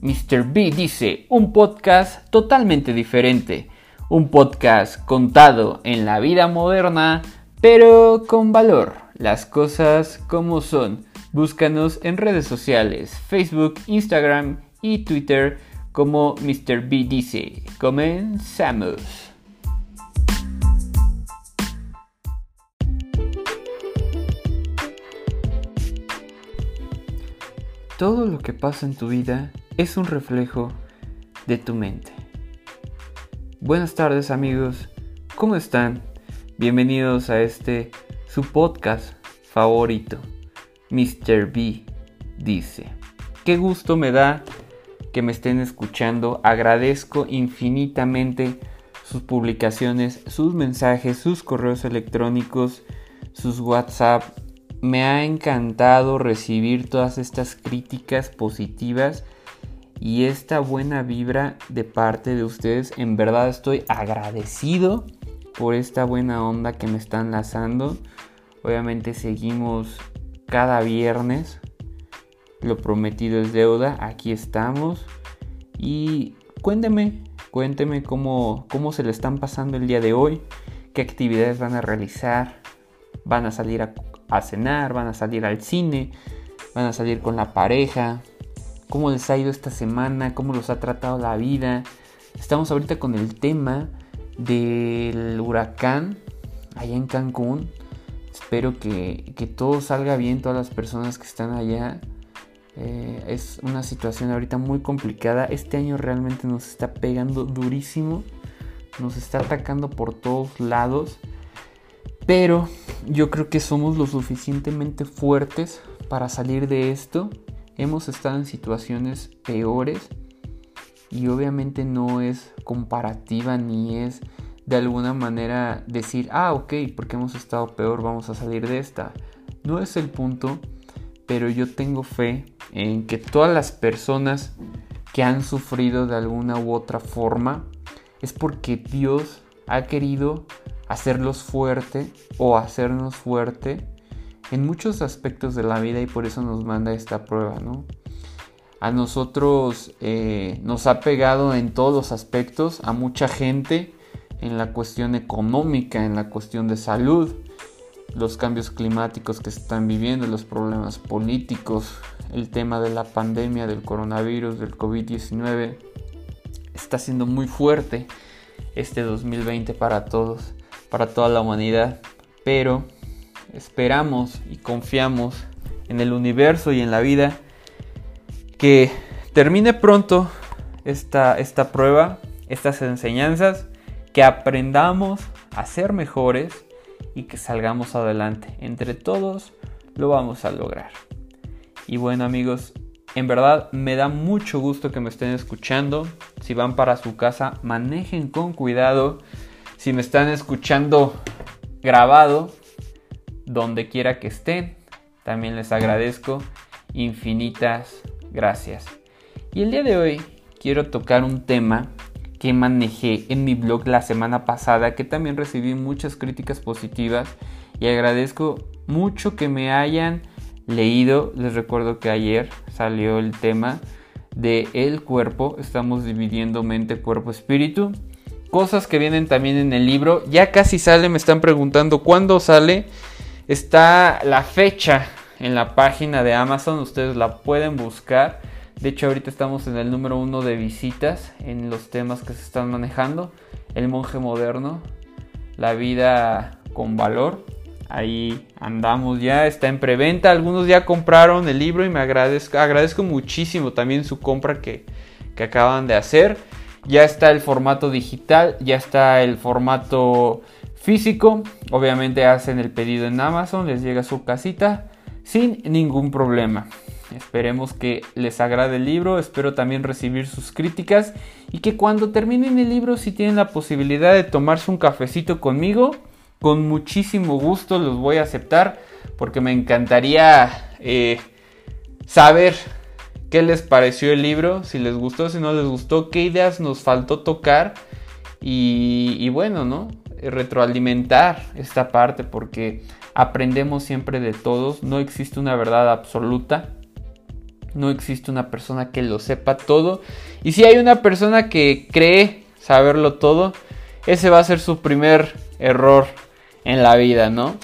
Mr. B dice, un podcast totalmente diferente, un podcast contado en la vida moderna, pero con valor, las cosas como son. Búscanos en redes sociales, Facebook, Instagram y Twitter como Mr. B dice. Comenzamos. Todo lo que pasa en tu vida es un reflejo de tu mente. Buenas tardes amigos, ¿cómo están? Bienvenidos a este su podcast favorito, Mr. B dice. Qué gusto me da que me estén escuchando, agradezco infinitamente sus publicaciones, sus mensajes, sus correos electrónicos, sus WhatsApp. Me ha encantado recibir todas estas críticas positivas y esta buena vibra de parte de ustedes. En verdad estoy agradecido por esta buena onda que me están lanzando. Obviamente seguimos cada viernes. Lo prometido es deuda. Aquí estamos. Y cuénteme, cuénteme cómo, cómo se le están pasando el día de hoy. Qué actividades van a realizar. Van a salir a, a cenar, van a salir al cine, van a salir con la pareja, cómo les ha ido esta semana, cómo los ha tratado la vida. Estamos ahorita con el tema del huracán allá en Cancún. Espero que, todo salga bien, todas las personas que están allá. Eh, es una situación ahorita muy complicada. Este año realmente nos está pegando durísimo. Nos está atacando por todos lados. Pero yo creo que somos lo suficientemente fuertes para salir de esto hemos estado en situaciones peores y obviamente no es comparativa ni es de alguna manera decir, ah, ok, porque hemos estado peor, vamos a salir de esta. No es el punto, pero yo tengo fe en que todas las personas que han sufrido de alguna u otra forma es porque Dios ha querido hacerlos fuerte o hacernos fuerte en muchos aspectos de la vida y por eso nos manda esta prueba, ¿no? A nosotros eh, nos ha pegado en todos los aspectos, a mucha gente, en la cuestión económica, en la cuestión de salud, los cambios climáticos que están viviendo, los problemas políticos, el tema de la pandemia, del coronavirus, del COVID-19, está siendo muy fuerte este 2020 para todos, para toda la humanidad, pero esperamos y confiamos en el universo y en la vida que termine pronto esta, esta prueba, estas enseñanzas, que aprendamos a ser mejores y que salgamos adelante. Entre todos lo vamos a lograr. Y bueno amigos, en verdad me da mucho gusto que me estén escuchando. Si van para su casa, manejen con cuidado. Si me están escuchando grabado, donde quiera que estén. También les agradezco infinitas gracias. Y el día de hoy quiero tocar un tema que manejé en mi blog la semana pasada, que también recibí muchas críticas positivas y agradezco mucho que me hayan leído. Les recuerdo que ayer salió el tema de el cuerpo, estamos dividiendo mente, cuerpo, espíritu. Cosas que vienen también en el libro, ya casi sale, me están preguntando cuándo sale. Está la fecha en la página de Amazon, ustedes la pueden buscar. De hecho, ahorita estamos en el número uno de visitas en los temas que se están manejando. El monje moderno, la vida con valor. Ahí andamos ya, está en preventa. Algunos ya compraron el libro y me agradezco, agradezco muchísimo también su compra que, que acaban de hacer. Ya está el formato digital, ya está el formato físico. Obviamente hacen el pedido en Amazon, les llega a su casita sin ningún problema. Esperemos que les agrade el libro, espero también recibir sus críticas y que cuando terminen el libro si tienen la posibilidad de tomarse un cafecito conmigo, con muchísimo gusto los voy a aceptar porque me encantaría eh, saber qué les pareció el libro, si les gustó, si no les gustó, qué ideas nos faltó tocar y, bueno, ¿no? retroalimentar esta parte porque aprendemos siempre de todos, no existe una verdad absoluta, no existe una persona que lo sepa todo y si hay una persona que cree saberlo todo, ese va a ser su primer error en la vida, ¿no?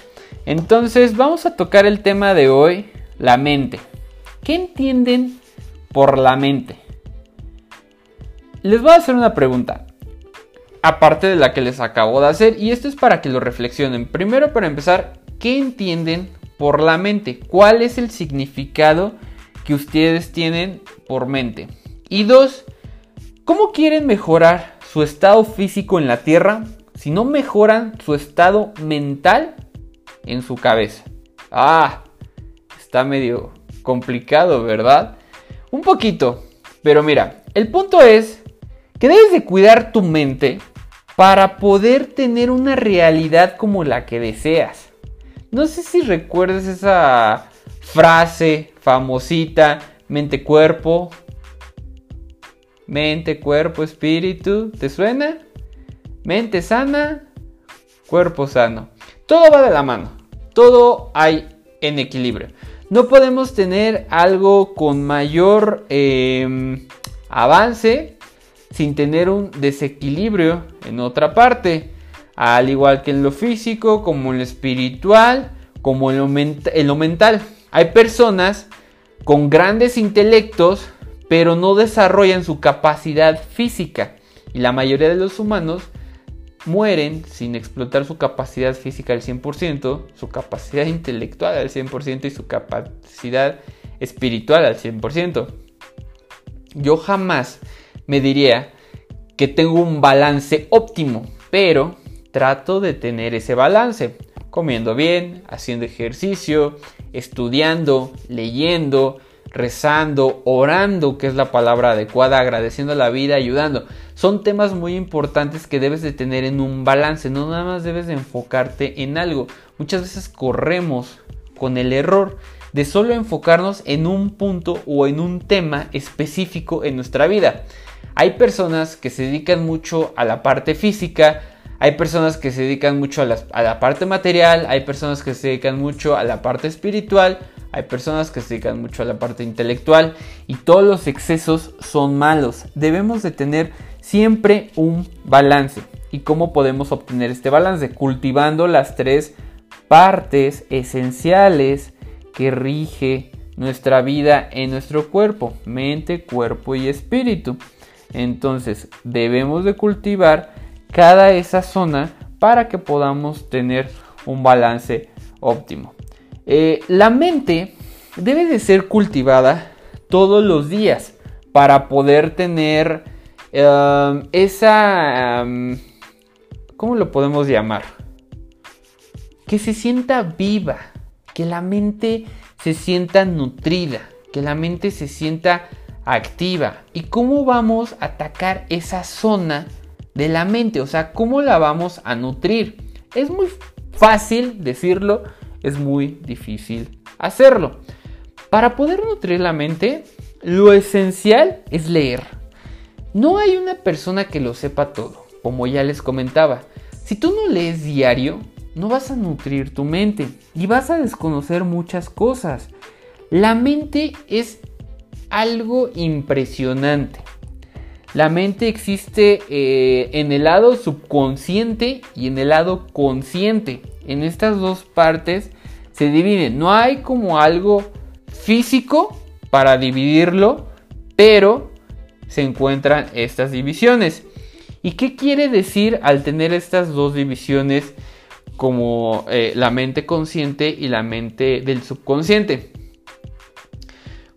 Entonces vamos a tocar el tema de hoy, la mente. ¿Qué entienden por la mente? Les voy a hacer una pregunta, aparte de la que les acabo de hacer, y esto es para que lo reflexionen. Primero, para empezar, ¿qué entienden por la mente? ¿Cuál es el significado que ustedes tienen por mente? Y dos, ¿cómo quieren mejorar su estado físico en la Tierra si no mejoran su estado mental en su cabeza? Ah, está medio complicado, ¿verdad? Un poquito, pero mira, el punto es que debes de cuidar tu mente para poder tener una realidad como la que deseas. No sé si recuerdas esa frase famosita, mente-cuerpo, mente, cuerpo, espíritu, ¿te suena? Mente sana, cuerpo sano. Todo va de la mano, todo hay en equilibrio. No podemos tener algo con mayor em, avance sin tener un desequilibrio en otra parte, al igual que en lo físico, como en lo espiritual, como en lo, mental. Hay personas con grandes intelectos, pero no desarrollan su capacidad física. Y la mayoría de los humanos mueren sin explotar su capacidad física al 100%, su capacidad intelectual al 100% y su capacidad espiritual al 100%. Yo jamás me diría que tengo un balance óptimo, pero trato de tener ese balance, comiendo bien, haciendo ejercicio, estudiando, leyendo, rezando, orando, que es la palabra adecuada, agradeciendo la vida, ayudando. Son temas muy importantes que debes de tener en un balance, no nada más debes de enfocarte en algo. Muchas veces corremos con el error de solo enfocarnos en un punto o en un tema específico en nuestra vida. Hay personas que se dedican mucho a la parte física, hay personas que se dedican mucho a la, parte material, hay personas que se dedican mucho a la parte espiritual, hay personas que se dedican mucho a la parte intelectual y todos los excesos son malos. Debemos de tener siempre un balance. ¿Y cómo podemos obtener este balance? Cultivando las tres partes esenciales que rige nuestra vida en nuestro cuerpo, mente, cuerpo y espíritu. Entonces debemos de cultivar cada esa zona para que podamos tener un balance óptimo. Eh, la mente debe de ser cultivada todos los días para poder tener um, esa... Um, ¿Cómo lo podemos llamar? Que se sienta viva, que la mente se sienta nutrida, que la mente se sienta activa. ¿Y cómo vamos a atacar esa zona de la mente? O sea, ¿cómo la vamos a nutrir? Es muy fácil decirlo, es muy difícil hacerlo. Para poder nutrir la mente, lo esencial es leer. No hay una persona que lo sepa todo, como ya les comentaba. Si tú no lees diario, no vas a nutrir tu mente y vas a desconocer muchas cosas. La mente es algo impresionante. La mente existe eh, en el lado subconsciente y en el lado consciente. En estas dos partes se dividen. No hay como algo físico para dividirlo, pero se encuentran estas divisiones. ¿Y qué quiere decir al tener estas dos divisiones como eh, la mente consciente y la mente del subconsciente?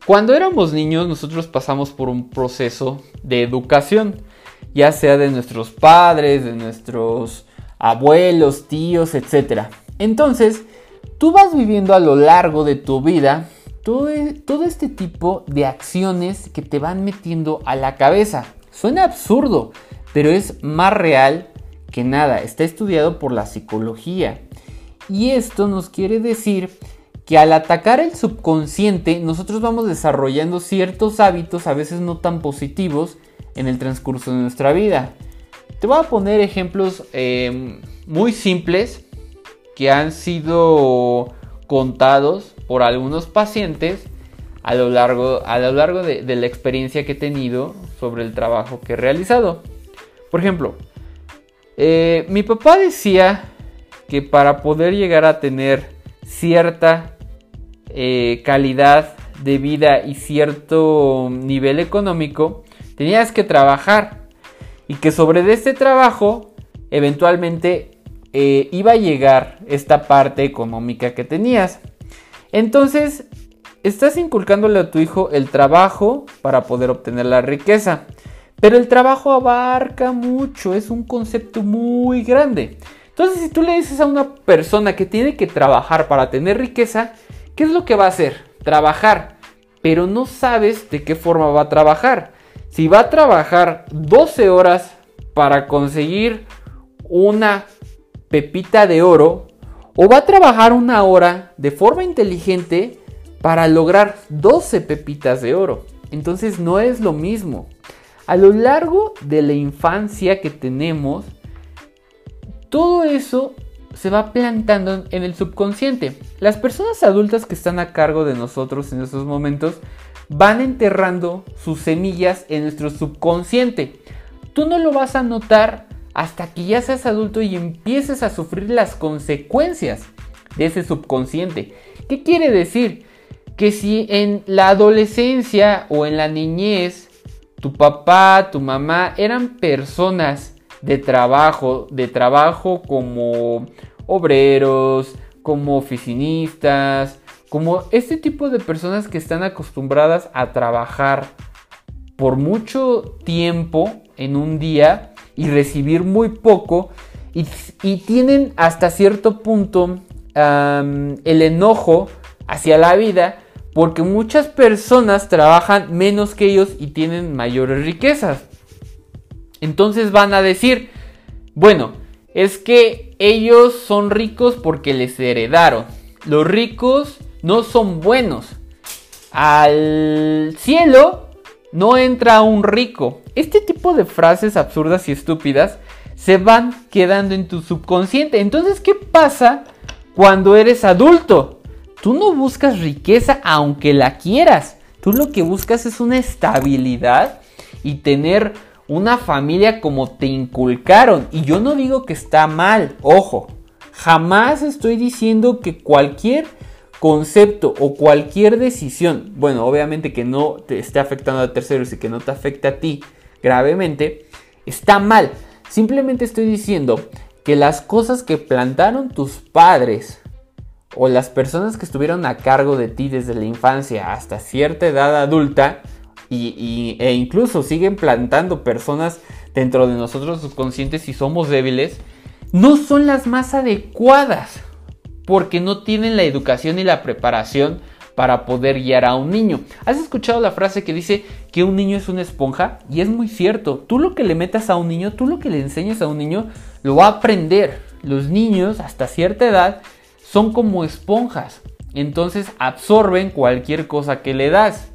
Cuando éramos niños nosotros pasamos por un proceso de educación, ya sea de nuestros padres, de nuestros abuelos, tíos, etc. Entonces, tú vas viviendo a lo largo de tu vida todo, todo este tipo de acciones que te van metiendo a la cabeza. Suena absurdo, pero es más real que nada. Está estudiado por la psicología. Y esto nos quiere decir que al atacar el subconsciente nosotros vamos desarrollando ciertos hábitos a veces no tan positivos en el transcurso de nuestra vida. Te voy a poner ejemplos em, muy simples que han sido contados por algunos pacientes a lo largo, a lo largo de, la experiencia que he tenido sobre el trabajo que he realizado. Por ejemplo, eh, mi papá decía que para poder llegar a tener cierta eh, calidad de vida y cierto nivel económico, tenías que trabajar y que sobre este trabajo eventualmente eh, iba a llegar esta parte económica que tenías. Entonces, estás inculcándole a tu hijo el trabajo para poder obtener la riqueza. Pero el trabajo abarca mucho, es un concepto muy grande. Entonces, si tú le dices a una persona que tiene que trabajar para tener riqueza, ¿qué es lo que va a hacer? Trabajar. Pero no sabes de qué forma va a trabajar. Si va a trabajar 12 horas para conseguir una pepita de oro, o va a trabajar una hora de forma inteligente para lograr 12 pepitas de oro. Entonces no es lo mismo. A lo largo de la infancia que tenemos, todo eso se va plantando en el subconsciente. Las personas adultas que están a cargo de nosotros en estos momentos van enterrando sus semillas en nuestro subconsciente. Tú no lo vas a notar hasta que ya seas adulto y empieces a sufrir las consecuencias de ese subconsciente. ¿Qué quiere decir? Que si en la adolescencia o en la niñez tu papá, tu mamá eran personas de trabajo, de trabajo como obreros, como oficinistas, como este tipo de personas que están acostumbradas a trabajar por mucho tiempo en un día y recibir muy poco y, tienen hasta cierto punto el enojo hacia la vida porque muchas personas trabajan menos que ellos y tienen mayores riquezas. Entonces van a decir, bueno, es que ellos son ricos porque les heredaron. Los ricos no son buenos. Al cielo no entra un rico. Este tipo de frases absurdas y estúpidas se van quedando en tu subconsciente. Entonces, ¿qué pasa cuando eres adulto? Tú no buscas riqueza aunque la quieras. Tú lo que buscas es una estabilidad y tener una familia como te inculcaron. Y yo no digo que está mal, ojo. Jamás estoy diciendo que cualquier concepto o cualquier decisión, bueno, obviamente que no te esté afectando a terceros y que no te afecte a ti gravemente, está mal. Simplemente estoy diciendo que las cosas que plantaron tus padres o las personas que estuvieron a cargo de ti desde la infancia hasta cierta edad adulta y, e incluso siguen plantando personas dentro de nosotros subconscientes y somos débiles, no son las más adecuadas porque no tienen la educación y la preparación para poder guiar a un niño. ¿Has escuchado la frase que dice que un niño es una esponja? Y es muy cierto. Tú lo que le metas a un niño, tú lo que le enseñas a un niño, lo va a aprender. Los niños hasta cierta edad son como esponjas. Entonces absorben cualquier cosa que le das.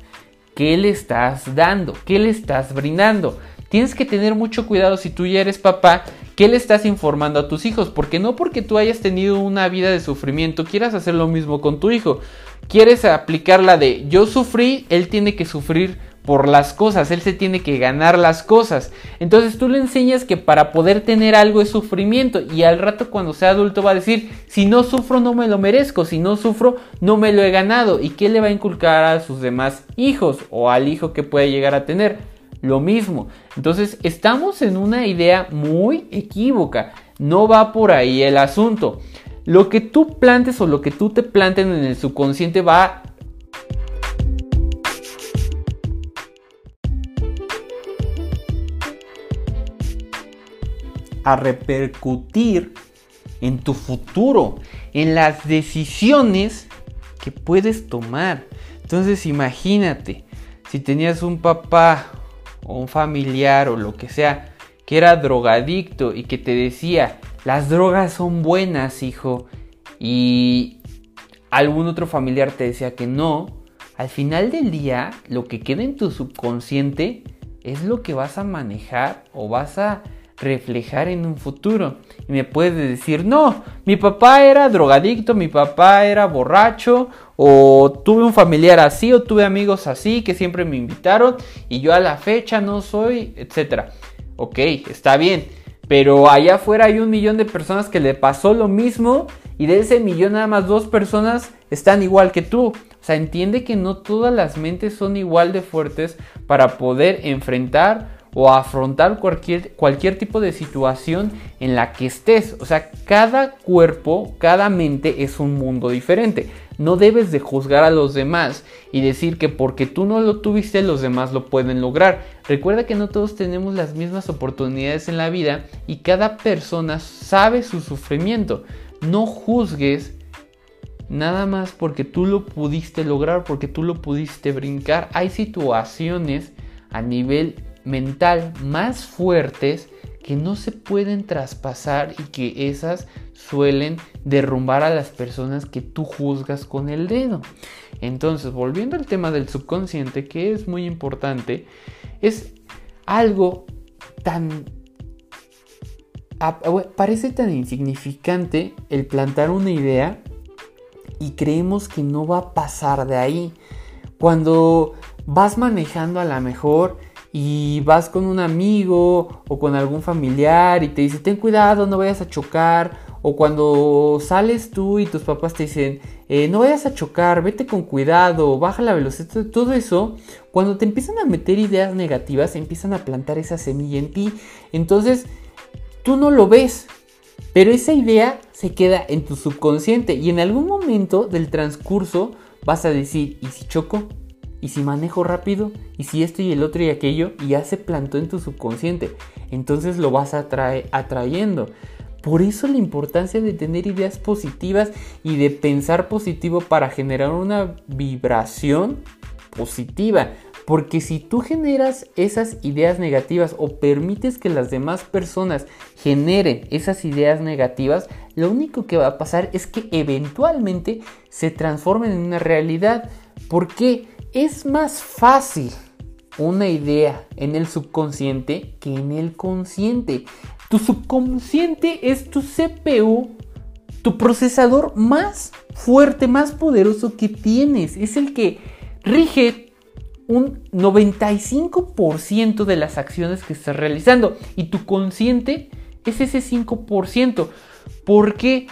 ¿Qué le estás dando? ¿Qué le estás brindando? Tienes que tener mucho cuidado si tú ya eres papá, ¿qué le estás informando a tus hijos? Porque no porque tú hayas tenido una vida de sufrimiento quieras hacer lo mismo con tu hijo. Quieres aplicar la de yo sufrí, él tiene que sufrir por las cosas, él se tiene que ganar las cosas. Entonces tú le enseñas que para poder tener algo es sufrimiento y al rato cuando sea adulto va a decir, si no sufro no me lo merezco, si no sufro no me lo he ganado. ¿Y qué le va a inculcar a sus demás hijos o al hijo que puede llegar a tener? Lo mismo. Entonces estamos en una idea muy equívoca. No va por ahí el asunto. Lo que tú plantes o lo que tú te planten en el subconsciente va a repercutir en tu futuro, en las decisiones que puedes tomar. Entonces imagínate, si tenías un papá o un familiar o lo que sea que era drogadicto y que te decía, las drogas son buenas, hijo, y algún otro familiar te decía que no, al final del día lo que queda en tu subconsciente es lo que vas a manejar o vas a reflejar en un futuro. Y me puedes decir, no, mi papá era drogadicto, mi papá era borracho, o tuve un familiar así, o tuve amigos así que siempre me invitaron, y yo a la fecha no soy, etc. Ok, está bien, pero allá afuera hay un millón de personas que le pasó lo mismo, y de ese millón nada más dos personas están igual que tú. O sea, entiende que no todas las mentes son igual de fuertes para poder enfrentar o afrontar cualquier, cualquier tipo de situación en la que estés. O sea, cada cuerpo, cada mente es un mundo diferente. No debes de juzgar a los demás y decir que porque tú no lo tuviste los demás lo pueden lograr. Recuerda que no todos tenemos las mismas oportunidades en la vida y cada persona sabe su sufrimiento. No juzgues nada más porque tú lo pudiste lograr, porque tú lo pudiste brincar. Hay situaciones a nivel mental más fuertes que no se pueden traspasar y que esas suelen derrumbar a las personas que tú juzgas con el dedo. Entonces, volviendo al tema del subconsciente, que es muy importante, es algo tan... Parece tan insignificante el plantar una idea y creemos que no va a pasar de ahí. Cuando vas manejando a la mejor y vas con un amigo o con algún familiar y te dice ten cuidado, no vayas a chocar. O cuando sales tú y tus papás te dicen eh, no vayas a chocar, vete con cuidado, baja la velocidad, todo eso, cuando te empiezan a meter ideas negativas, empiezan a plantar esa semilla en ti. Entonces, tú no lo ves, pero esa idea se queda en tu subconsciente y en algún momento del transcurso vas a decir, ¿y si choco? Y si manejo rápido, y si esto y el otro y aquello, y ya se plantó en tu subconsciente. Entonces lo vas atrayendo. Por eso la importancia de tener ideas positivas y de pensar positivo para generar una vibración positiva. Porque si tú generas esas ideas negativas o permites que las demás personas generen esas ideas negativas, lo único que va a pasar es que eventualmente se transformen en una realidad. ¿Por qué? Es más fácil una idea en el subconsciente que en el consciente. Tu subconsciente es tu CPU, tu procesador más fuerte, más poderoso que tienes. Es el que rige un 95% de las acciones que estás realizando. Y tu consciente es ese 5%. Porque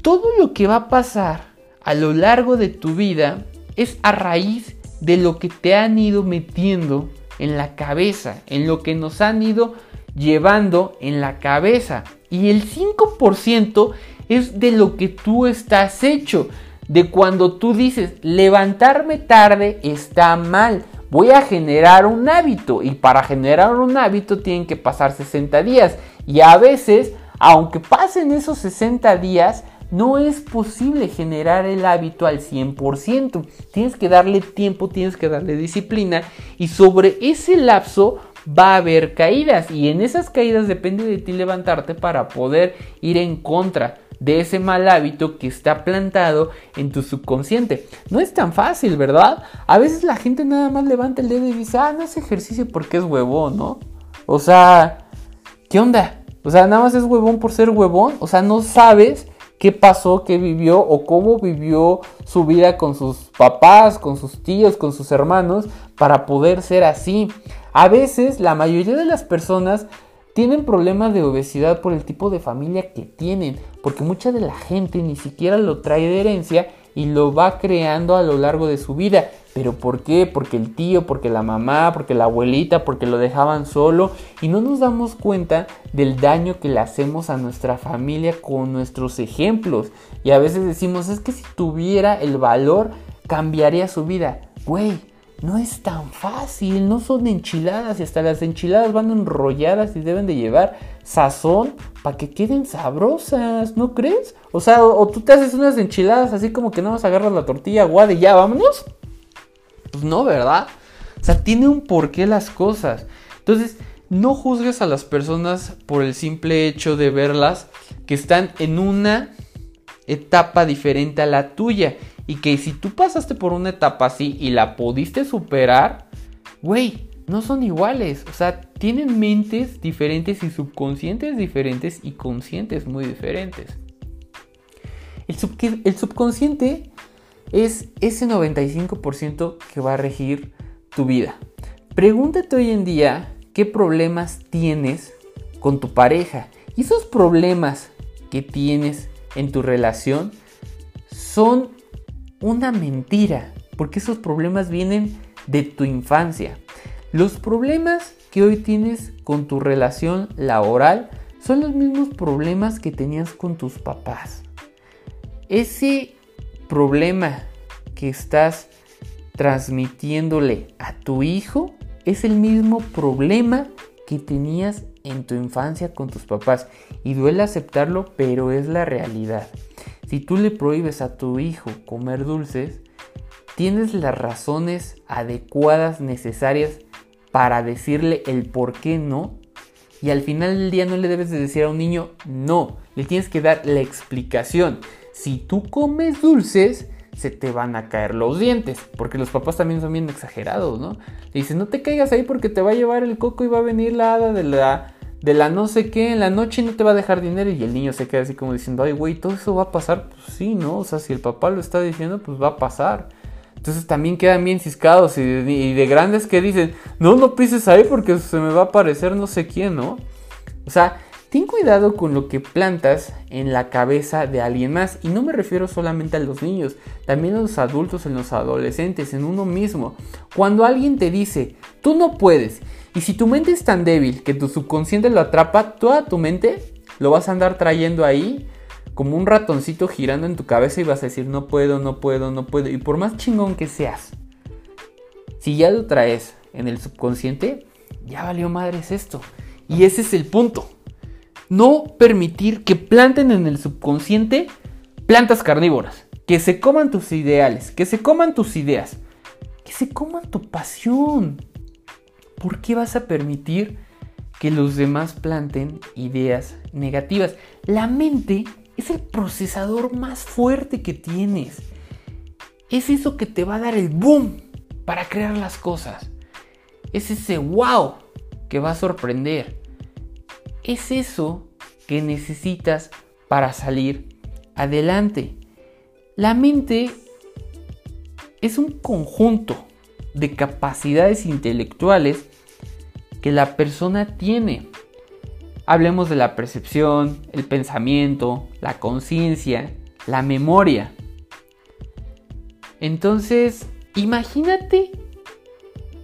todo lo que va a pasar a lo largo de tu vida es a raíz de lo que te han ido metiendo en la cabeza, en lo que nos han ido llevando en la cabeza. Y el 5% es de lo que tú estás hecho. De cuando tú dices, levantarme tarde está mal. Voy a generar un hábito. Y para generar un hábito tienen que pasar 60 días. Y a veces, aunque pasen esos 60 días, no es posible generar el hábito al 100%. Tienes que darle tiempo, tienes que darle disciplina y sobre ese lapso va a haber caídas y en esas caídas depende de ti levantarte para poder ir en contra de ese mal hábito que está plantado en tu subconsciente. No es tan fácil, ¿verdad? A veces la gente nada más levanta el dedo y dice, ah, no es ejercicio porque es huevón, ¿no? O sea, ¿qué onda? O sea, nada más es huevón por ser huevón. O sea, no sabes qué pasó, qué vivió o cómo vivió su vida con sus papás, con sus tíos, con sus hermanos, para poder ser así. A veces la mayoría de las personas tienen problemas de obesidad por el tipo de familia que tienen, porque mucha de la gente ni siquiera lo trae de herencia y lo va creando a lo largo de su vida. ¿Pero por qué? Porque el tío, porque la mamá, porque la abuelita, porque lo dejaban solo y no nos damos cuenta del daño que le hacemos a nuestra familia con nuestros ejemplos. Y a veces decimos, es que si tuviera el valor, cambiaría su vida. Güey, no es tan fácil, no son enchiladas y hasta las enchiladas van enrolladas y deben de llevar sazón para que queden sabrosas, ¿no crees? O sea, o, tú te haces unas enchiladas así como que no vas a agarrar la tortilla aguada y ya, vámonos. Pues no, ¿verdad? O sea, tiene un porqué las cosas. Entonces, no juzgues a las personas por el simple hecho de verlas que están en una etapa diferente a la tuya. Y que si tú pasaste por una etapa así y la pudiste superar, güey, no son iguales. O sea, tienen mentes diferentes y subconscientes diferentes y conscientes muy diferentes. El, el subconsciente es ese 95% que va a regir tu vida. Pregúntate hoy en día qué problemas tienes con tu pareja. Y esos problemas que tienes en tu relación son una mentira, porque esos problemas vienen de tu infancia. Los problemas que hoy tienes con tu relación laboral son los mismos problemas que tenías con tus papás. Ese problema que estás transmitiéndole a tu hijo es el mismo problema que tenías en tu infancia con tus papás. Y duele aceptarlo, pero es la realidad. Si tú le prohíbes a tu hijo comer dulces, tienes las razones adecuadas, necesarias para decirle el por qué no. Y al final del día no le debes de decir a un niño no, le tienes que dar la explicación. Si tú comes dulces, se te van a caer los dientes. Porque los papás también son bien exagerados, ¿no? Le dicen, no te caigas ahí porque te va a llevar el coco y va a venir la hada de la, de la no sé qué en la noche y no te va a dejar dinero. Y el niño se queda así como diciendo, ay, güey, todo eso va a pasar. Pues sí, ¿no? O sea, si el papá lo está diciendo, pues va a pasar. Entonces también quedan bien ciscados y de, y de grandes que dicen, no, no pises ahí porque se me va a aparecer no sé quién, ¿no? O sea, Ten cuidado con lo que plantas en la cabeza de alguien más y no me refiero solamente a los niños, también a los adultos, en los adolescentes, en uno mismo. Cuando alguien te dice, tú no puedes, y si tu mente es tan débil que tu subconsciente lo atrapa, toda tu mente lo vas a andar trayendo ahí como un ratoncito girando en tu cabeza y vas a decir, no puedo, no puedo, no puedo. Y por más chingón que seas, si ya lo traes en el subconsciente, ya valió madres esto. Y ese es el punto no permitir que planten en el subconsciente plantas carnívoras, que se coman tus ideales, que se coman tus ideas, que se coman tu pasión. ¿Por qué vas a permitir que los demás planten ideas negativas? La mente es el procesador más fuerte que tienes. Es eso que te va a dar el boom para crear las cosas. Es ese wow que va a sorprender es eso que necesitas para salir adelante. La mente es un conjunto de capacidades intelectuales que la persona tiene. Hablemos de la percepción, el pensamiento, la conciencia, la memoria. Entonces, imagínate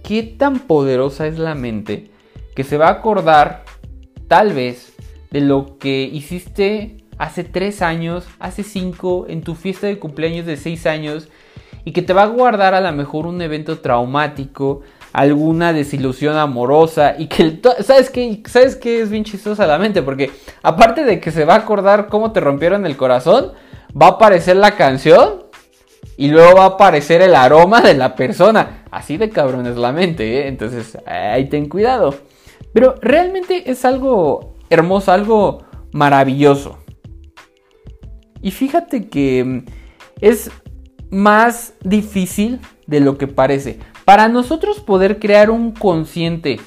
qué tan poderosa es la mente que se va a acordar tal vez de lo que hiciste hace tres años, hace cinco, en tu fiesta de cumpleaños de seis años y que te va a guardar a lo mejor un evento traumático, alguna desilusión amorosa y que sabes qué sabes qué es bien chistosa la mente porque aparte de que se va a acordar cómo te rompieron el corazón, va a aparecer la canción y luego va a aparecer el aroma de la persona. Así de cabrón es la mente, ¿eh? entonces ahí ten cuidado. Pero realmente es algo hermoso, algo maravilloso. Y fíjate que mm, es más difícil de lo que parece. Para nosotros poder crear un consciente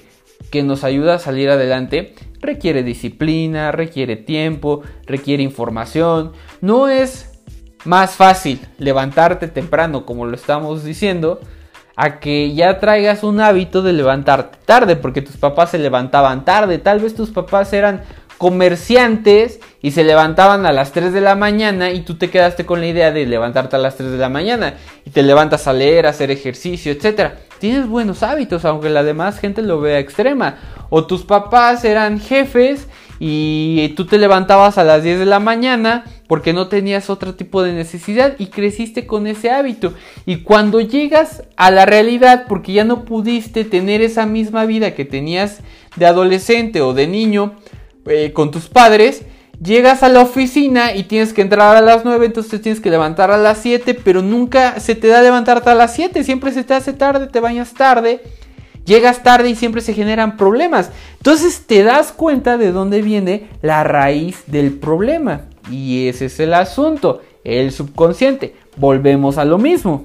que nos ayuda a salir adelante, requiere disciplina, requiere tiempo, requiere información. No es más fácil levantarte temprano como lo estamos diciendo a que ya traigas un hábito de levantarte tarde, porque tus papás se levantaban tarde, tal vez tus papás eran comerciantes y se levantaban a las 3 de la mañana y tú te quedaste con la idea de levantarte a las 3 de la mañana y te levantas a leer, a hacer ejercicio, etc. Tienes buenos hábitos, aunque la demás gente lo vea extrema. O tus papás eran jefes y tú te levantabas a las 10 de la mañana porque no tenías otro tipo de necesidad y creciste con ese hábito. Y cuando llegas a la realidad, porque ya no pudiste tener esa misma vida que tenías de adolescente o de niño eh, con tus padres, llegas a la oficina y tienes que entrar a las 9, entonces tienes que levantar a las 7, pero nunca se te da levantarte a las 7, siempre se te hace tarde, te bañas tarde Llegas tarde y siempre se generan problemas. Entonces te das cuenta de dónde viene la raíz del problema. Y ese es el asunto, el subconsciente. Volvemos a lo mismo.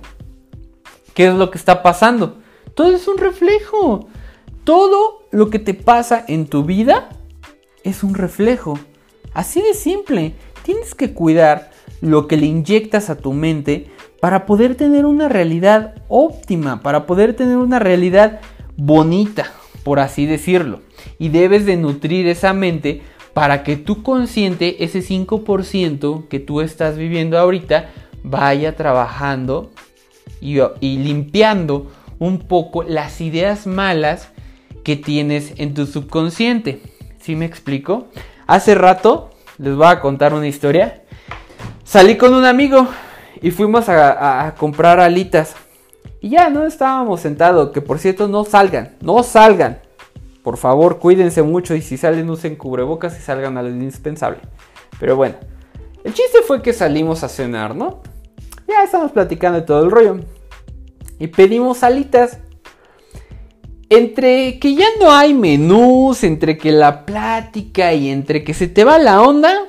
¿Qué es lo que está pasando? Todo es un reflejo. Todo lo que te pasa en tu vida es un reflejo. Así de simple. Tienes que cuidar lo que le inyectas a tu mente para poder tener una realidad óptima, para poder tener una realidad bonita, por así decirlo. Y debes de nutrir esa mente para que tu consciente, ese 5% que tú estás viviendo ahorita, vaya trabajando y, y, limpiando un poco las ideas malas que tienes en tu subconsciente. ¿Sí me explico? Hace rato les voy a contar una historia. Salí con un amigo y fuimos a, comprar alitas. Y ya, no estábamos sentados. Que por cierto, no salgan, no salgan. Por favor, cuídense mucho y si salen usen cubrebocas y salgan a lo indispensable. Pero bueno, el chiste fue que salimos a cenar, ¿no? Ya estamos platicando de todo el rollo. Y pedimos alitas entre que ya no hay menús, entre que la plática y entre que se te va la onda,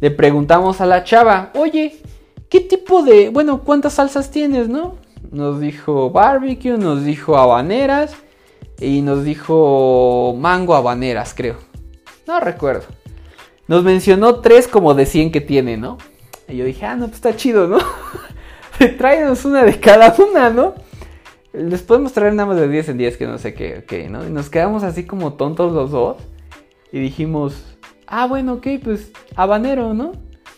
le preguntamos a la chava, oye, ¿qué tipo de, bueno, cuántas salsas tienes, no? Nos dijo barbecue, nos dijo habaneras y nos dijo mango habaneras, creo. No recuerdo. Nos mencionó tres como de 100 que tiene, ¿no? Y yo dije, ah, no, pues está chido, ¿no? Tráenos una de cada una, ¿no? Les podemos traer nada más de 10 en 10 que no sé qué, ok, ¿no? Y nos quedamos así como tontos los dos. Y dijimos, ah, bueno, ok, pues habanero, ¿no?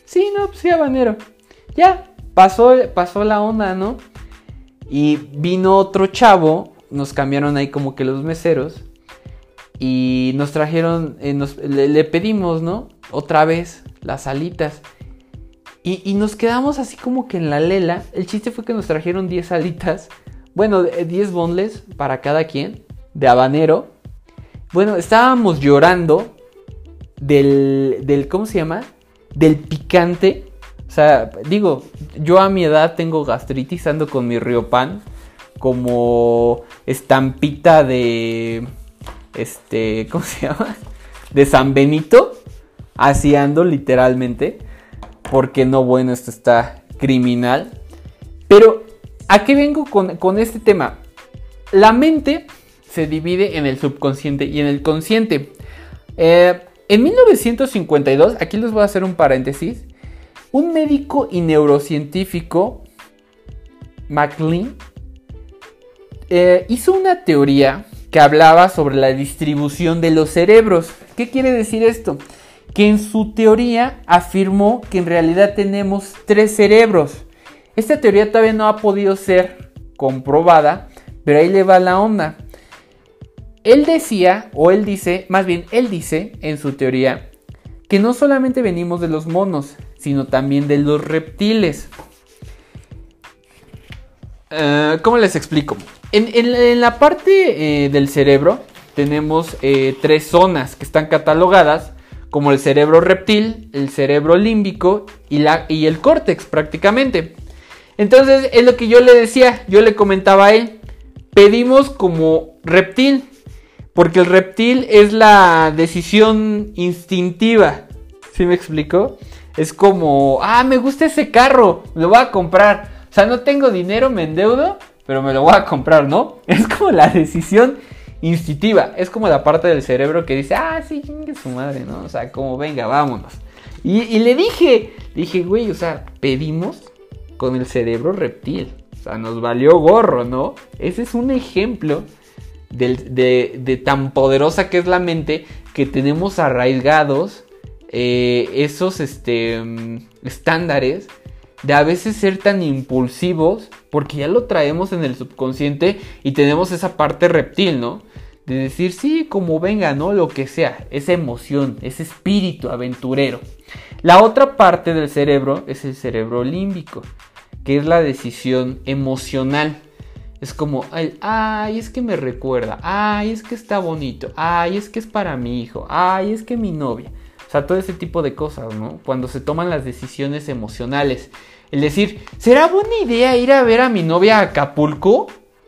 Sí, no, pues sí, habanero. Ya, pasó, pasó la onda, ¿no? Y vino otro chavo, nos cambiaron ahí como que los meseros. Y nos trajeron, eh, le, pedimos, ¿no? Otra vez las alitas. Y, y, nos quedamos así como que en la lela. El chiste fue que nos trajeron 10 alitas. Bueno, 10 eh, bonles para cada quien de habanero. Bueno, estábamos llorando del, del, ¿cómo se llama? Del picante. O sea, digo, yo a mi edad tengo gastritis, ando con mi pan como estampita de, este, ¿cómo se llama? De San Benito, así ando literalmente, porque no, bueno, esto está criminal. Pero ¿A qué vengo con, este tema? La mente se divide en el subconsciente y en el consciente. Eh, en 1952, aquí les voy a hacer un paréntesis, un médico y neurocientífico, MacLean, eh, hizo una teoría que hablaba sobre la distribución de los cerebros. ¿Qué quiere decir esto? Que en su teoría afirmó que en realidad tenemos tres cerebros. Esta teoría todavía no ha podido ser comprobada, pero ahí le va la onda. Él decía, o él dice, más bien él dice en su teoría, que no solamente venimos de los monos, sino también de los reptiles. Eh, ¿Cómo les explico? En, la parte eh, del cerebro tenemos eh, tres zonas que están catalogadas como el cerebro reptil, el cerebro límbico y, la, y el córtex prácticamente. Entonces es lo que yo le decía, yo le comentaba a él, pedimos como reptil, porque el reptil es la decisión instintiva, ¿sí me explicó? Es como, ah, me gusta ese carro, lo voy a comprar. O sea, no tengo dinero, me endeudo, pero me lo voy a comprar, ¿no? Es como la decisión instintiva, es como la parte del cerebro que dice, ah, sí, chingue su madre, ¿no? O sea, como venga, vámonos. Y, y le dije, dije, güey, o sea, pedimos con el cerebro reptil. O sea, nos valió gorro, ¿no? Ese es un ejemplo de, tan poderosa que es la mente que tenemos arraigados eh, esos este, mm, estándares de a veces ser tan impulsivos porque ya lo traemos en el subconsciente y tenemos esa parte reptil, ¿no? De decir, sí, como venga, ¿no? Lo que sea, esa emoción, ese espíritu aventurero. La otra parte del cerebro es el cerebro límbico que es la decisión emocional. Es como, ay, es que me recuerda, ay, es que está bonito, ay, es que es para mi hijo, ay, es que mi novia. Sea, todo ese tipo de cosas, ¿no? Cuando se toman las decisiones emocionales. El decir, ¿será buena idea ir a ver a mi novia a Acapulco?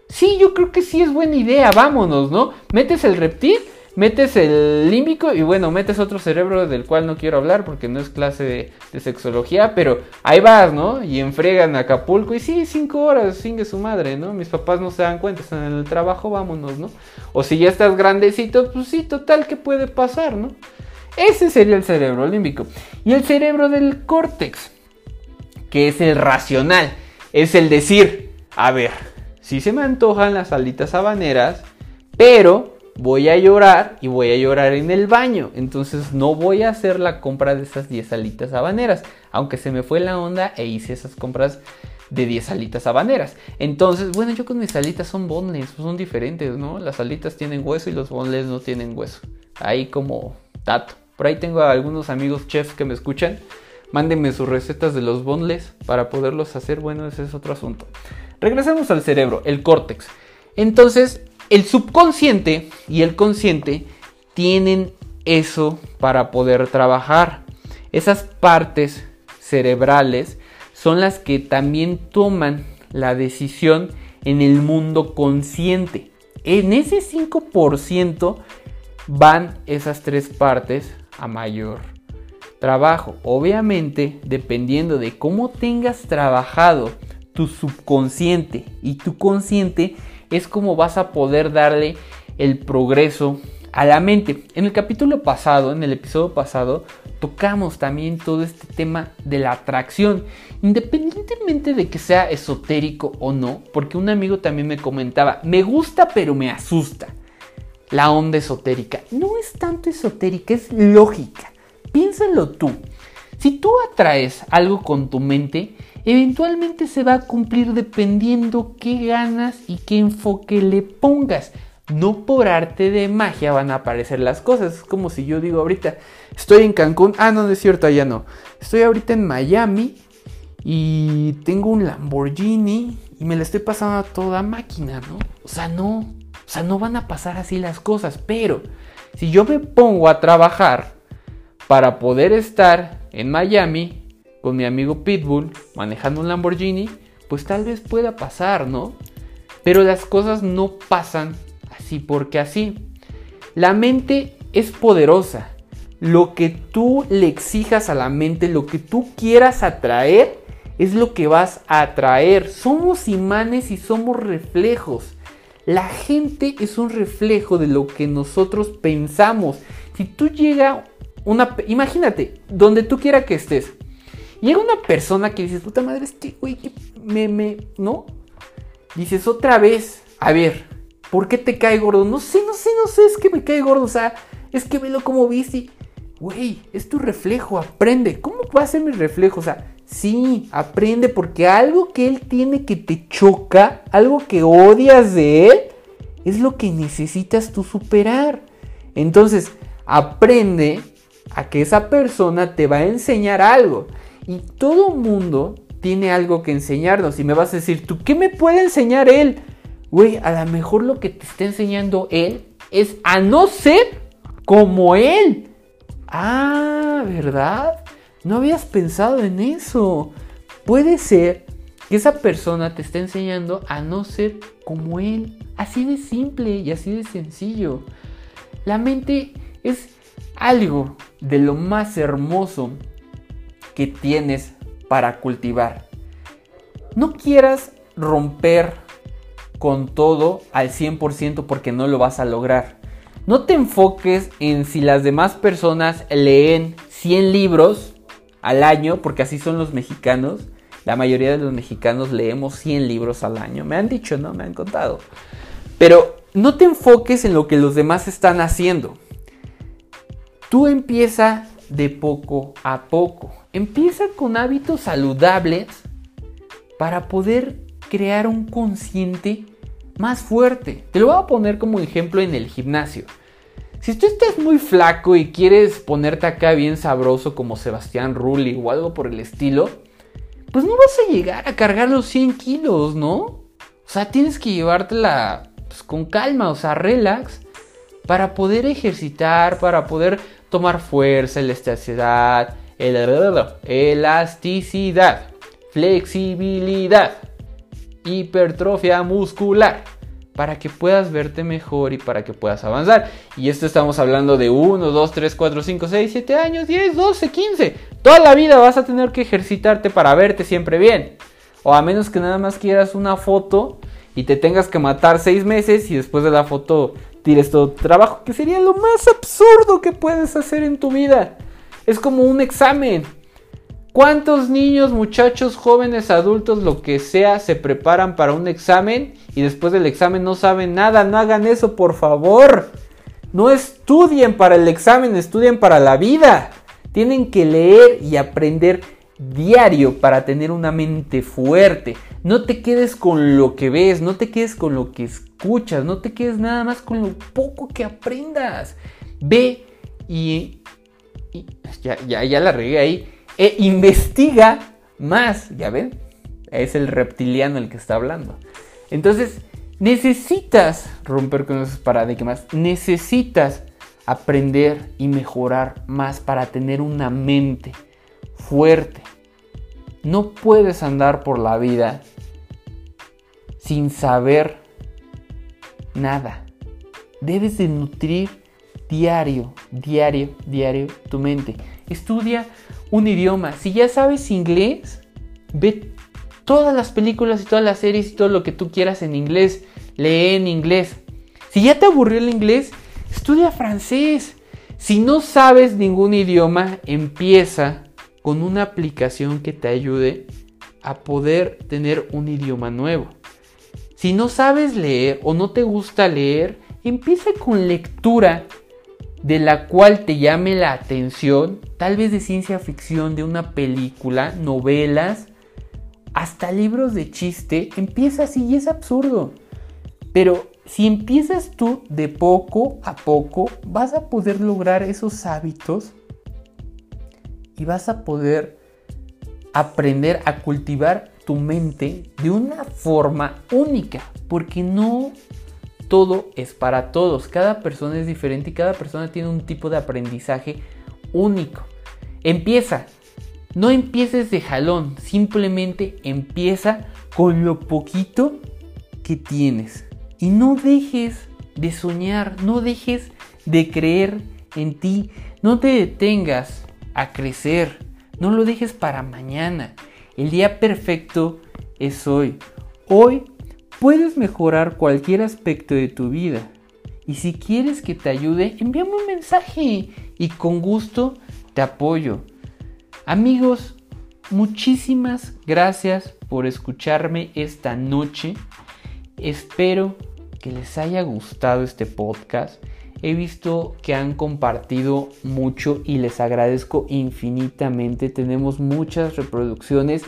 Sí, yo creo que sí es buena idea, vámonos, ¿no? Metes el reptil, metes el límbico y bueno, metes otro cerebro del cual no quiero hablar porque no es clase de, sexología, pero ahí vas, ¿no? Y enfregan a Acapulco y sí, cinco horas, singue su madre, ¿no? Mis papás no se dan cuenta, están en el trabajo, vámonos, ¿no? O si ya estás grandecito, pues sí, total, ¿qué puede pasar, ¿no? Ese sería el cerebro límbico. Y el cerebro del córtex, que es el racional, es el decir, a ver, si se me antojan las alitas habaneras, pero voy a llorar y voy a llorar en el baño. Entonces no voy a hacer la compra de esas 10 alitas habaneras. Aunque se me fue la onda e hice esas compras de 10 alitas habaneras. Entonces, bueno, yo con mis alitas son boneless, son diferentes, ¿no? Las alitas tienen hueso y los boneless no tienen hueso. Ahí como tato. Por ahí tengo a algunos amigos chefs que me escuchan. Mándenme sus recetas de los boneless para poderlos hacer. Bueno, ese es otro asunto. Regresemos al cerebro, el córtex. Entonces, el subconsciente y el consciente tienen eso para poder trabajar. Esas partes cerebrales son las que también toman la decisión en el mundo consciente. En ese 5% van esas tres partes a mayor trabajo. Obviamente, dependiendo de cómo tengas trabajado tu subconsciente y tu consciente, es como vas a poder darle el progreso a la mente. En el capítulo pasado, en el episodio pasado, tocamos también todo este tema de la atracción, independientemente de que sea esotérico o no, porque un amigo también me comentaba, me gusta pero me asusta la onda esotérica. No es tanto esotérica, es lógica. Piénsalo tú. Si tú atraes algo con tu mente, eventualmente se va a cumplir dependiendo qué ganas y qué enfoque le pongas. No por arte de magia van a aparecer las cosas. Es como si yo digo ahorita, estoy en Cancún. Ah, no, no es cierto, allá no. Estoy ahorita en Miami y tengo un Lamborghini y me la estoy pasando a toda máquina, ¿no? O sea, no. O sea, no van a pasar así las cosas. Pero si yo me pongo a trabajar para poder estar en Miami con mi amigo Pitbull manejando un Lamborghini, pues tal vez pueda pasar, ¿no? Pero las cosas no pasan así porque así. La mente es poderosa. Lo que tú le exijas a la mente, lo que tú quieras atraer, es lo que vas a atraer. Somos imanes y somos reflejos. La gente es un reflejo de lo que nosotros pensamos. Si tú llega una... Imagínate, donde tú quiera que estés, Llega una persona que dices, puta madre, este güey, que me, me, ¿no? Dices otra vez, a ver, ¿por qué te cae gordo? No sé, no sé, no sé, es que me cae gordo, o sea, es que velo como viste. Güey, es tu reflejo, aprende. ¿Cómo va a ser mi reflejo? O sea, sí, aprende porque algo que él tiene que te choca, algo que odias de él, es lo que necesitas tú superar. Entonces, aprende a que esa persona te va a enseñar algo. Y todo mundo tiene algo que enseñarnos. Y me vas a decir, ¿tú qué me puede enseñar él? Güey, a lo mejor lo que te está enseñando él es a no ser como él. Ah, ¿verdad? No habías pensado en eso. Puede ser que esa persona te esté enseñando a no ser como él. Así de simple y así de sencillo. La mente es algo de lo más hermoso que tienes para cultivar. No quieras romper con todo al 100% porque no lo vas a lograr. No te enfoques en si las demás personas leen 100 libros al año, porque así son los mexicanos. La mayoría de los mexicanos leemos 100 libros al año. Me han dicho, ¿no? Me han contado. Pero no te enfoques en lo que los demás están haciendo. Tú empieza de poco a poco. Empieza con hábitos saludables para poder crear un consciente más fuerte. Te lo voy a poner como ejemplo en el gimnasio. Si tú estás muy flaco y quieres ponerte acá bien sabroso como Sebastián Rulli o algo por el estilo, pues no vas a llegar a cargar los 100 kilos, ¿no? O sea, tienes que llevártela pues, con calma, o sea, relax, para poder ejercitar, para poder tomar fuerza, elasticidad, elasticidad, flexibilidad, hipertrofia muscular. para que puedas verte mejor y para que puedas avanzar. Y esto estamos hablando de 1, 2, 3, 4, 5, 6, 7 años, 10, 12, 15. Toda la vida vas a tener que ejercitarte para verte siempre bien. O a menos que nada más quieras una foto y te tengas que matar 6 meses y después de la foto tires todo tu trabajo, que sería lo más absurdo que puedes hacer en tu vida. Es como un examen. ¿Cuántos niños, muchachos, jóvenes, adultos, lo que sea, se preparan para un examen y después del examen no saben nada? No hagan eso, por favor. No estudien para el examen, estudien para la vida. Tienen que leer y aprender diario para tener una mente fuerte. No te quedes con lo que ves, no te quedes con lo que escuchas, no te quedes nada más con lo poco que aprendas. Ve y... ya, ya, ya la regué ahí e investiga más, ¿ya ven? Es el reptiliano el que está hablando. Entonces, necesitas romper con esos paradigmas, necesitas aprender y mejorar más para tener una mente fuerte. No puedes andar por la vida sin saber nada. Debes de nutrir diario, diario, diario tu mente. Estudia un idioma. Si ya sabes inglés, ve todas las películas y todas las series y todo lo que tú quieras en inglés. Lee en inglés. Si ya te aburrió el inglés, estudia francés. Si no sabes ningún idioma, empieza con una aplicación que te ayude a poder tener un idioma nuevo. Si no sabes leer o no te gusta leer, empieza con lectura de la cual te llame la atención, tal vez de ciencia ficción, de una película, novelas, hasta libros de chiste, empieza así y es absurdo. Pero si empiezas tú de poco a poco, vas a poder lograr esos hábitos y vas a poder aprender a cultivar tu mente de una forma única, porque no todo es para todos. Cada persona es diferente y cada persona tiene un tipo de aprendizaje único. Empieza. No empieces de jalón, simplemente empieza con lo poquito que tienes. Y no dejes de soñar, no dejes de creer en ti, no te detengas a crecer, no lo dejes para mañana. El día perfecto es hoy. Hoy Puedes mejorar cualquier aspecto de tu vida. Y si quieres que te ayude, envíame un mensaje y con gusto te apoyo. Amigos, muchísimas gracias por escucharme esta noche. Espero que les haya gustado este podcast. He visto que han compartido mucho y les agradezco infinitamente. Tenemos muchas reproducciones.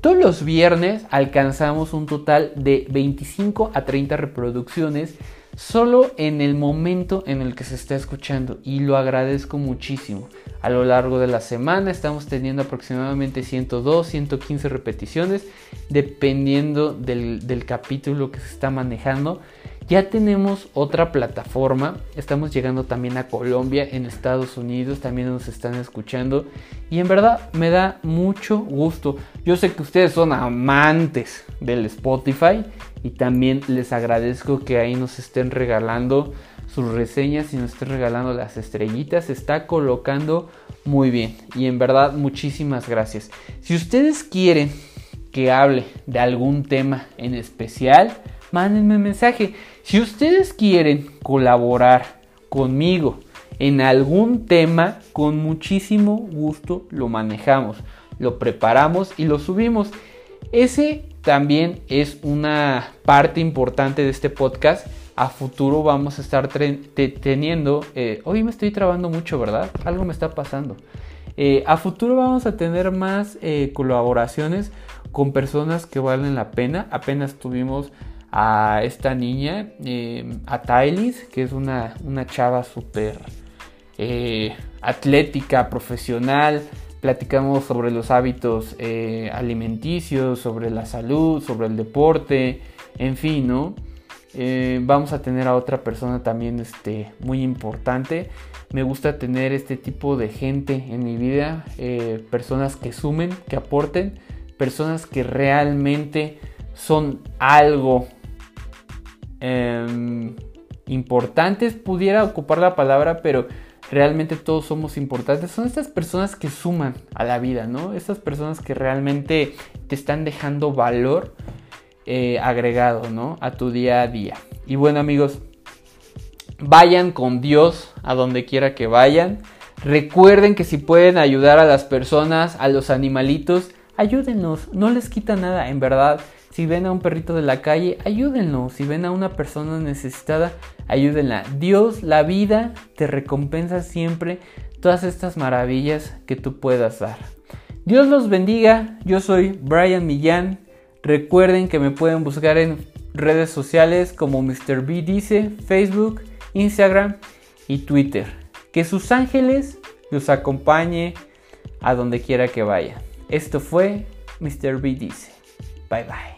Todos los viernes alcanzamos un total de 25 a 30 reproducciones solo en el momento en el que se está escuchando y lo agradezco muchísimo. A lo largo de la semana estamos teniendo aproximadamente 102, 115 repeticiones dependiendo del, del capítulo que se está manejando. Ya tenemos otra plataforma, estamos llegando también a Colombia, en Estados Unidos, también nos están escuchando y en verdad me da mucho gusto. Yo sé que ustedes son amantes del Spotify y también les agradezco que ahí nos estén regalando sus reseñas y nos estén regalando las estrellitas. Se está colocando muy bien y en verdad muchísimas gracias. Si ustedes quieren que hable de algún tema en especial, mándenme un mensaje. Si ustedes quieren colaborar conmigo en algún tema, con muchísimo gusto lo manejamos, lo preparamos y lo subimos. Ese también es una parte importante de este podcast. A futuro vamos a estar teniendo... Eh, hoy me estoy trabando mucho, ¿verdad? Algo me está pasando. Eh, a futuro vamos a tener más eh, colaboraciones con personas que valen la pena. Apenas tuvimos a esta niña, eh, a Tylis, que es una, chava súper eh, atlética, profesional. Platicamos sobre los hábitos eh, alimenticios, sobre la salud, sobre el deporte, en fin, ¿no? vamos a tener a otra persona también este, muy importante. Me gusta tener este tipo de gente en mi vida, personas que sumen, que aporten, personas que realmente son algo em, importantes, pudiera ocupar la palabra, pero realmente todos somos importantes. Son estas personas que suman a la vida, ¿no? Estas personas que realmente te están dejando valor eh, agregado, ¿no? A tu día a día. Y bueno amigos, vayan con Dios a donde quiera que vayan. Recuerden que si pueden ayudar a las personas, a los animalitos, ayúdenlos, no les quita nada, en verdad. Si ven a un perrito de la calle, ayúdenlo. Si ven a una persona necesitada, ayúdenla. Dios, la vida, te recompensa siempre todas estas maravillas que tú puedas dar. Dios los bendiga. Yo soy Brian Millán. Recuerden que me pueden buscar en redes sociales como Mr. B dice, Facebook, Instagram y Twitter. Que sus ángeles los acompañe a donde quiera que vayan. Esto fue Mr. B dice. Bye bye.